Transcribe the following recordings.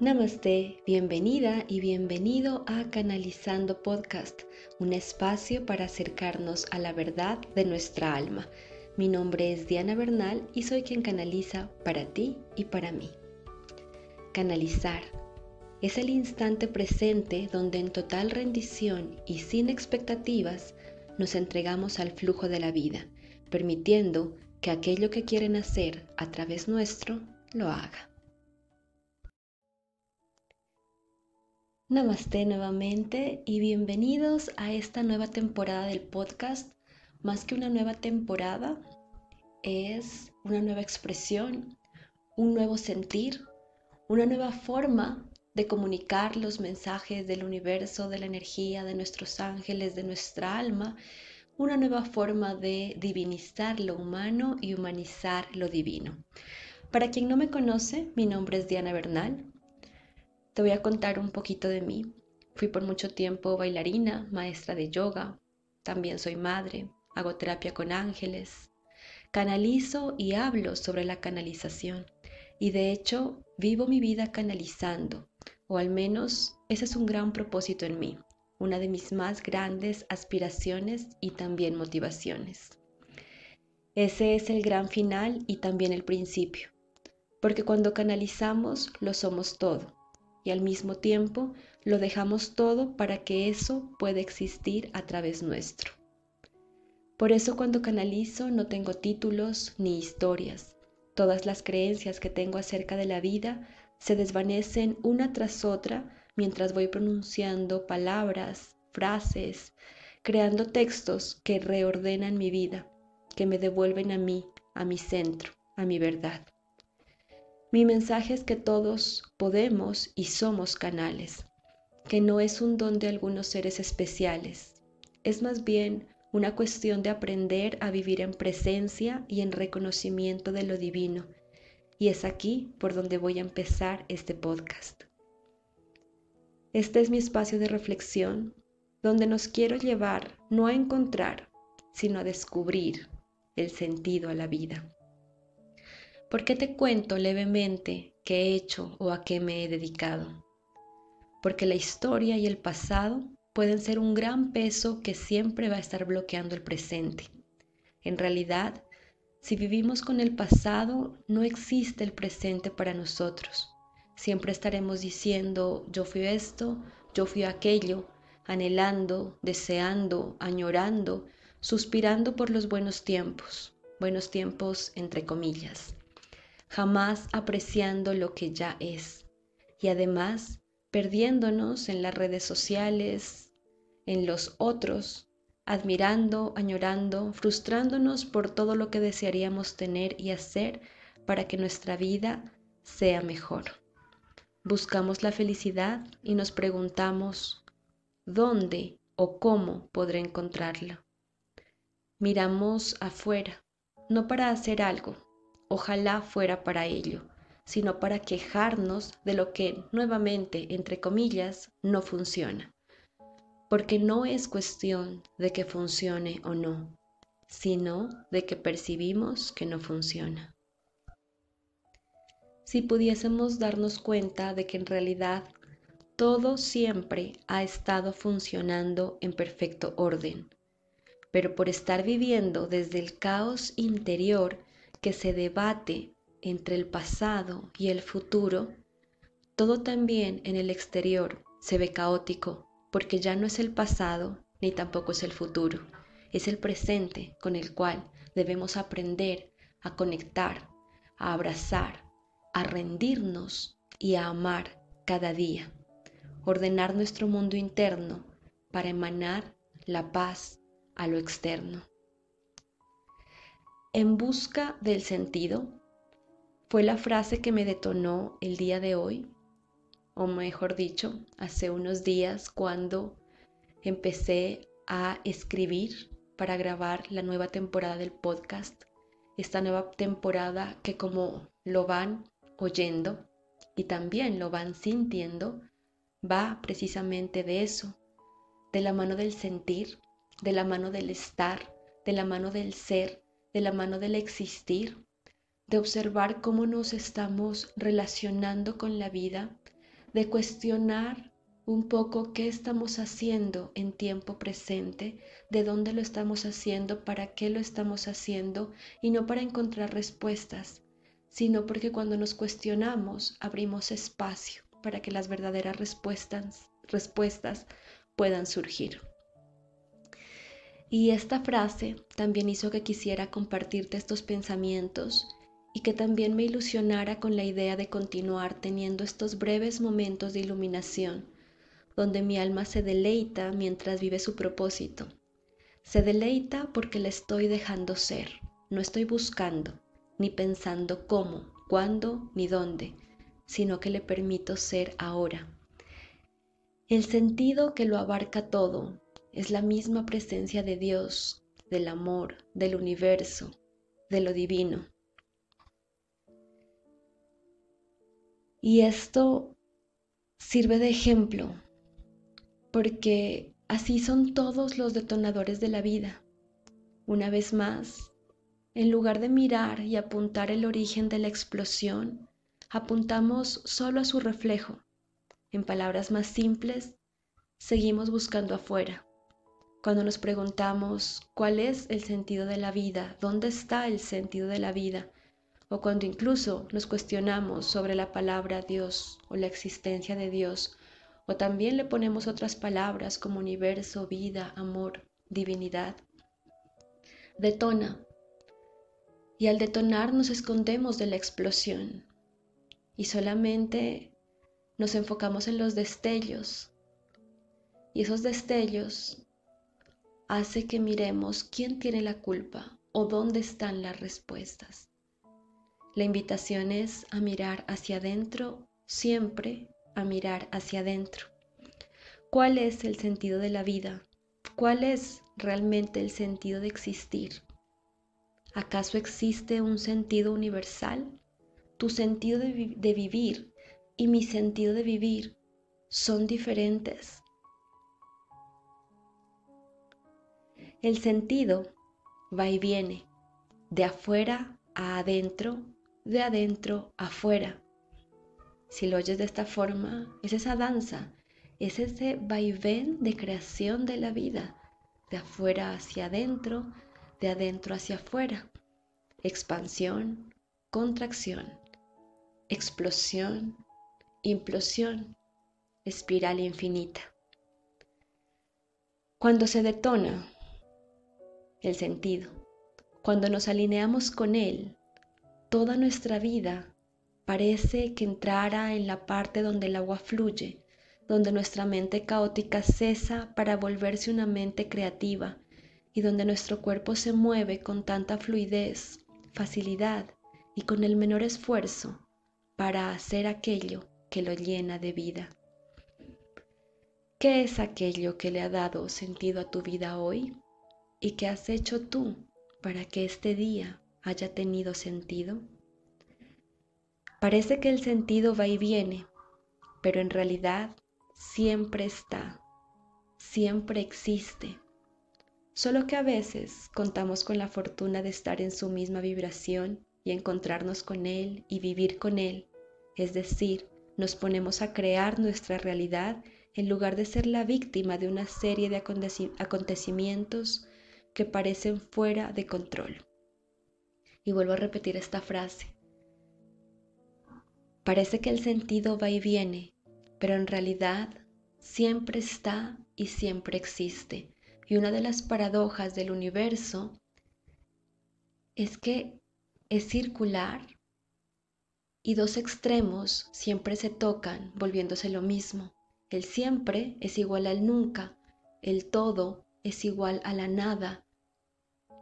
Namaste, bienvenida y bienvenido a Canalizando Podcast, un espacio para acercarnos a la verdad de nuestra alma. Mi nombre es Diana Bernal y soy quien canaliza para ti y para mí. Canalizar es el instante presente donde en total rendición y sin expectativas nos entregamos al flujo de la vida, permitiendo que aquello que quieren hacer a través nuestro lo haga. Namaste nuevamente y bienvenidos a esta nueva temporada del podcast. Más que una nueva temporada, es una nueva expresión, un nuevo sentir, una nueva forma de comunicar los mensajes del universo, de la energía, de nuestros ángeles, de nuestra alma, una nueva forma de divinizar lo humano y humanizar lo divino. Para quien no me conoce, mi nombre es Diana Bernal, te voy a contar un poquito de mí. Fui por mucho tiempo bailarina, maestra de yoga, también soy madre, hago terapia con ángeles, canalizo y hablo sobre la canalización y de hecho vivo mi vida canalizando, o al menos ese es un gran propósito en mí, una de mis más grandes aspiraciones y también motivaciones. Ese es el gran final y también el principio, porque cuando canalizamos lo somos todo y al mismo tiempo lo dejamos todo para que eso pueda existir a través nuestro. Por eso cuando canalizo no tengo títulos ni historias. Todas las creencias que tengo acerca de la vida se desvanecen una tras otra mientras voy pronunciando palabras, frases, creando textos que reordenan mi vida, que me devuelven a mí, a mi centro, a mi verdad. Mi mensaje es que todos podemos y somos canales, que no es un don de algunos seres especiales, es más bien una cuestión de aprender a vivir en presencia y en reconocimiento de lo divino. Y es aquí por donde voy a empezar este podcast. Este es mi espacio de reflexión, donde nos quiero llevar no a encontrar, sino a descubrir el sentido a la vida. ¿Por qué te cuento levemente qué he hecho o a qué me he dedicado? Porque la historia y el pasado pueden ser un gran peso que siempre va a estar bloqueando el presente. En realidad, si vivimos con el pasado, no existe el presente para nosotros. Siempre estaremos diciendo, yo fui esto, yo fui aquello, anhelando, deseando, añorando, suspirando por los buenos tiempos, buenos tiempos entre comillas jamás apreciando lo que ya es y además perdiéndonos en las redes sociales, en los otros, admirando, añorando, frustrándonos por todo lo que desearíamos tener y hacer para que nuestra vida sea mejor. Buscamos la felicidad y nos preguntamos, ¿dónde o cómo podré encontrarla? Miramos afuera, no para hacer algo, ojalá fuera para ello, sino para quejarnos de lo que nuevamente, entre comillas, no funciona. Porque no es cuestión de que funcione o no, sino de que percibimos que no funciona. Si pudiésemos darnos cuenta de que en realidad todo siempre ha estado funcionando en perfecto orden, pero por estar viviendo desde el caos interior que se debate entre el pasado y el futuro, todo también en el exterior se ve caótico porque ya no es el pasado ni tampoco es el futuro, es el presente con el cual debemos aprender a conectar, a abrazar, a rendirnos y a amar cada día, ordenar nuestro mundo interno para emanar la paz a lo externo. En busca del sentido fue la frase que me detonó el día de hoy, o mejor dicho, hace unos días cuando empecé a escribir para grabar la nueva temporada del podcast. Esta nueva temporada que como lo van oyendo y también lo van sintiendo, va precisamente de eso, de la mano del sentir, de la mano del estar, de la mano del ser, de la mano del existir, de observar cómo nos estamos relacionando con la vida de cuestionar un poco qué estamos haciendo en tiempo presente, de dónde lo estamos haciendo, para qué lo estamos haciendo y no para encontrar respuestas, sino porque cuando nos cuestionamos abrimos espacio para que las verdaderas respuestas, respuestas puedan surgir. Y esta frase también hizo que quisiera compartirte estos pensamientos y que también me ilusionara con la idea de continuar teniendo estos breves momentos de iluminación, donde mi alma se deleita mientras vive su propósito. Se deleita porque la estoy dejando ser, no estoy buscando, ni pensando cómo, cuándo, ni dónde, sino que le permito ser ahora. El sentido que lo abarca todo es la misma presencia de Dios, del amor, del universo, de lo divino. Y esto sirve de ejemplo, porque así son todos los detonadores de la vida. Una vez más, en lugar de mirar y apuntar el origen de la explosión, apuntamos solo a su reflejo. En palabras más simples, seguimos buscando afuera. Cuando nos preguntamos cuál es el sentido de la vida, dónde está el sentido de la vida, o cuando incluso nos cuestionamos sobre la palabra Dios o la existencia de Dios, o también le ponemos otras palabras como universo, vida, amor, divinidad. Detona. Y al detonar nos escondemos de la explosión y solamente nos enfocamos en los destellos. Y esos destellos hace que miremos quién tiene la culpa o dónde están las respuestas. La invitación es a mirar hacia adentro, siempre a mirar hacia adentro. ¿Cuál es el sentido de la vida? ¿Cuál es realmente el sentido de existir? ¿Acaso existe un sentido universal? Tu sentido de, de vivir y mi sentido de vivir son diferentes. El sentido va y viene, de afuera a adentro de adentro afuera. Si lo oyes de esta forma, es esa danza, es ese vaivén de creación de la vida, de afuera hacia adentro, de adentro hacia afuera. Expansión, contracción, explosión, implosión, espiral infinita. Cuando se detona el sentido, cuando nos alineamos con él, toda nuestra vida parece que entrara en la parte donde el agua fluye, donde nuestra mente caótica cesa para volverse una mente creativa y donde nuestro cuerpo se mueve con tanta fluidez, facilidad y con el menor esfuerzo para hacer aquello que lo llena de vida. ¿Qué es aquello que le ha dado sentido a tu vida hoy? ¿Y qué has hecho tú para que este día haya tenido sentido? Parece que el sentido va y viene, pero en realidad siempre está, siempre existe. Solo que a veces contamos con la fortuna de estar en su misma vibración y encontrarnos con Él y vivir con Él, es decir, nos ponemos a crear nuestra realidad en lugar de ser la víctima de una serie de acontecimientos que parecen fuera de control. Y vuelvo a repetir esta frase. Parece que el sentido va y viene, pero en realidad siempre está y siempre existe. Y una de las paradojas del universo es que es circular y dos extremos siempre se tocan, volviéndose lo mismo. El siempre es igual al nunca, el todo es igual a la nada,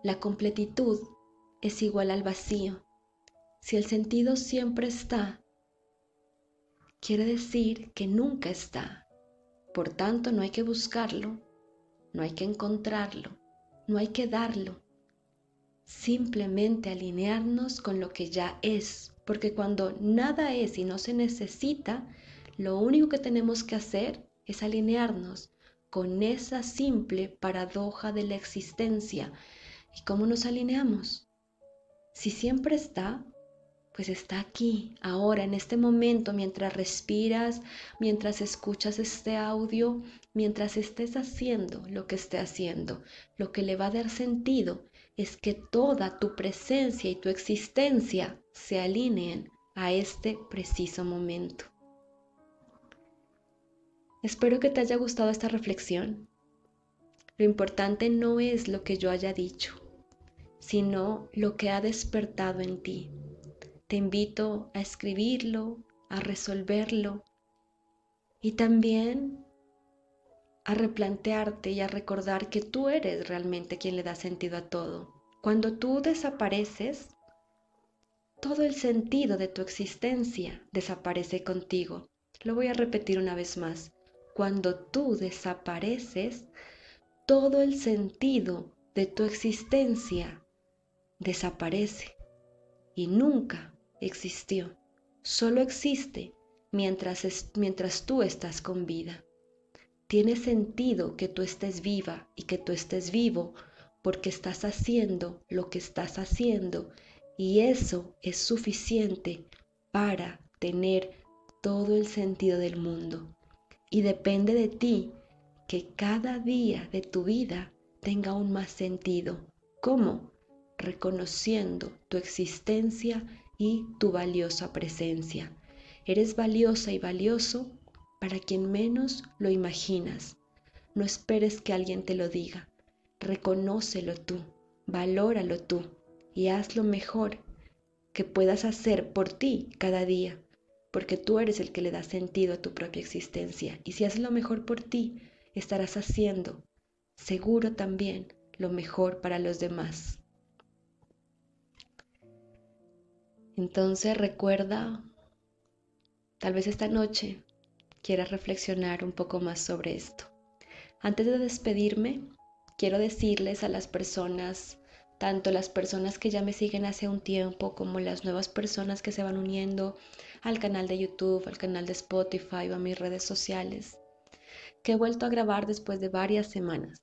la completitud es igual al vacío. Si el sentido siempre está, quiere decir que nunca está. Por tanto, no hay que buscarlo, no hay que encontrarlo, no hay que darlo. Simplemente alinearnos con lo que ya es, porque cuando nada es y no se necesita, lo único que tenemos que hacer es alinearnos con esa simple paradoja de la existencia. ¿Y cómo nos alineamos? Si siempre está, pues está aquí, ahora, en este momento, mientras respiras, mientras escuchas este audio, mientras estés haciendo lo que esté haciendo. Lo que le va a dar sentido es que toda tu presencia y tu existencia se alineen a este preciso momento. Espero que te haya gustado esta reflexión. Lo importante no es lo que yo haya dicho, sino lo que ha despertado en ti. Te invito a escribirlo, a resolverlo y también a replantearte y a recordar que tú eres realmente quien le da sentido a todo. Cuando tú desapareces, todo el sentido de tu existencia desaparece contigo. Lo voy a repetir una vez más. Cuando tú desapareces, todo el sentido de tu existencia desaparece y nunca existió. Solo existe mientras, mientras tú estás con vida. Tiene sentido que tú estés viva y que tú estés vivo porque estás haciendo lo que estás haciendo y eso es suficiente para tener todo el sentido del mundo. Y depende de ti que cada día de tu vida tenga aún más sentido. ¿Cómo? Reconociendo tu existencia y tu valiosa presencia. Eres valiosa y valioso para quien menos lo imaginas. No esperes que alguien te lo diga. Reconócelo tú, valóralo tú y haz lo mejor que puedas hacer por ti cada día, porque tú eres el que le da sentido a tu propia existencia. Y si haces lo mejor por ti, estarás haciendo, seguro también, lo mejor para los demás. Entonces recuerda, tal vez esta noche quieras reflexionar un poco más sobre esto. Antes de despedirme, quiero decirles a las personas, tanto las personas que ya me siguen hace un tiempo como las nuevas personas que se van uniendo al canal de YouTube, al canal de Spotify o a mis redes sociales, que he vuelto a grabar después de varias semanas.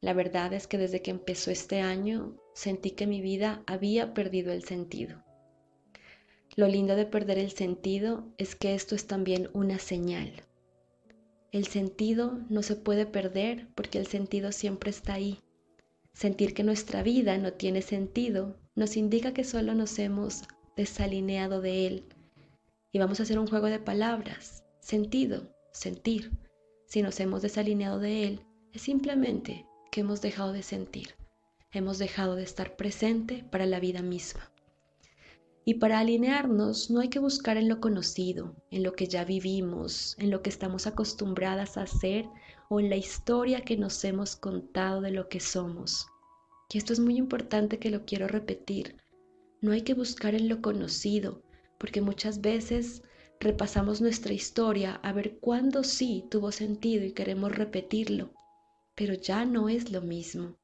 La verdad es que desde que empezó este año sentí que mi vida había perdido el sentido. Lo lindo de perder el sentido es que esto es también una señal. El sentido no se puede perder porque el sentido siempre está ahí. Sentir que nuestra vida no tiene sentido nos indica que solo nos hemos desalineado de él. Y vamos a hacer un juego de palabras. Sentido, sentir. Si nos hemos desalineado de él, es simplemente que hemos dejado de sentir. Hemos dejado de estar presente para la vida misma. Y para alinearnos no hay que buscar en lo conocido, en lo que ya vivimos, en lo que estamos acostumbradas a hacer o en la historia que nos hemos contado de lo que somos. Y esto es muy importante que lo quiero repetir. No hay que buscar en lo conocido, porque muchas veces repasamos nuestra historia a ver cuándo sí tuvo sentido y queremos repetirlo, pero ya no es lo mismo.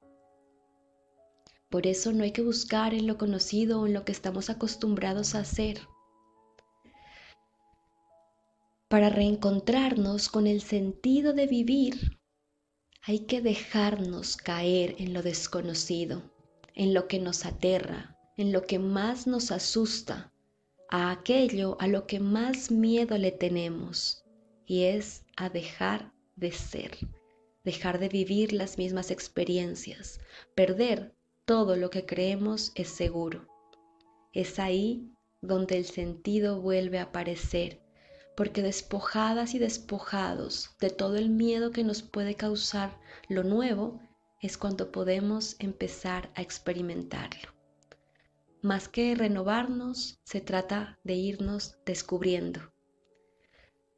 Por eso no hay que buscar en lo conocido o en lo que estamos acostumbrados a hacer. Para reencontrarnos con el sentido de vivir, hay que dejarnos caer en lo desconocido, en lo que nos aterra, en lo que más nos asusta, a aquello a lo que más miedo le tenemos, y es a dejar de ser, dejar de vivir las mismas experiencias, perder todo lo que creemos es seguro. Es ahí donde el sentido vuelve a aparecer, porque despojadas y despojados de todo el miedo que nos puede causar lo nuevo, es cuando podemos empezar a experimentarlo. Más que renovarnos, se trata de irnos descubriendo.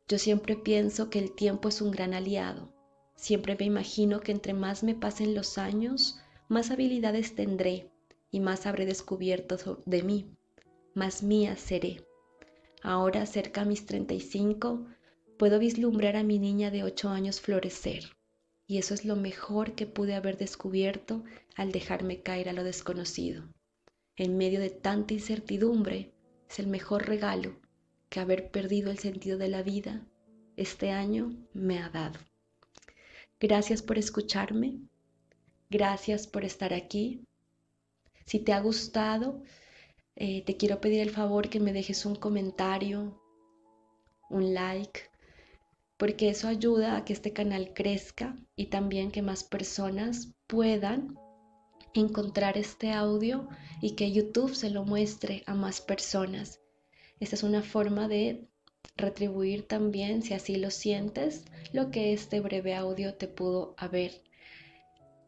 Yo siempre pienso que el tiempo es un gran aliado. Siempre me imagino que entre más me pasen los años, más habilidades tendré y más habré descubierto de mí, más mía seré. Ahora, cerca a mis 35, puedo vislumbrar a mi niña de 8 años florecer, y eso es lo mejor que pude haber descubierto al dejarme caer a lo desconocido. En medio de tanta incertidumbre, es el mejor regalo que haber perdido el sentido de la vida este año me ha dado. Gracias por escucharme Gracias por estar aquí. Si te ha gustado Eh, te quiero pedir el favor que me dejes un comentario, un like, porque eso ayuda a que este canal crezca y también que más personas puedan encontrar este audio y que YouTube se lo muestre a más personas. Esta es una forma de retribuir también, si así lo sientes, lo que este breve audio te pudo haber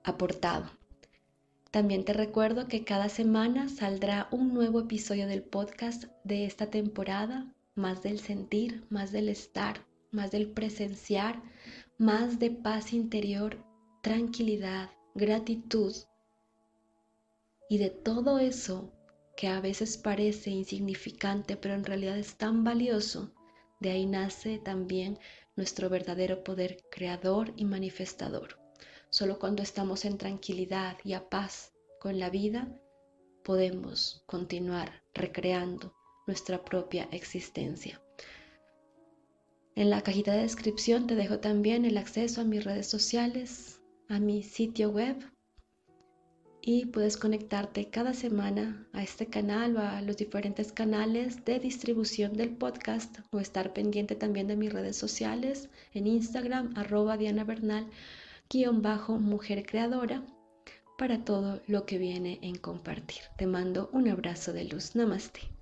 aportado. También te recuerdo que cada semana saldrá un nuevo episodio del podcast de esta temporada, más del sentir, más del estar, más del presenciar, más de paz interior, tranquilidad, gratitud y de todo eso que a veces parece insignificante, pero en realidad es tan valioso, de ahí nace también nuestro verdadero poder creador y manifestador. Solo cuando estamos en tranquilidad y a paz con la vida, podemos continuar recreando nuestra propia existencia. En la cajita de descripción te dejo también el acceso a mis redes sociales, a mi sitio web y puedes conectarte cada semana a este canal o a los diferentes canales de distribución del podcast o estar pendiente también de mis redes sociales en Instagram arroba Diana Bernal guion bajo mujer creadora para todo lo que viene en compartir. Te mando un abrazo de luz. Namaste.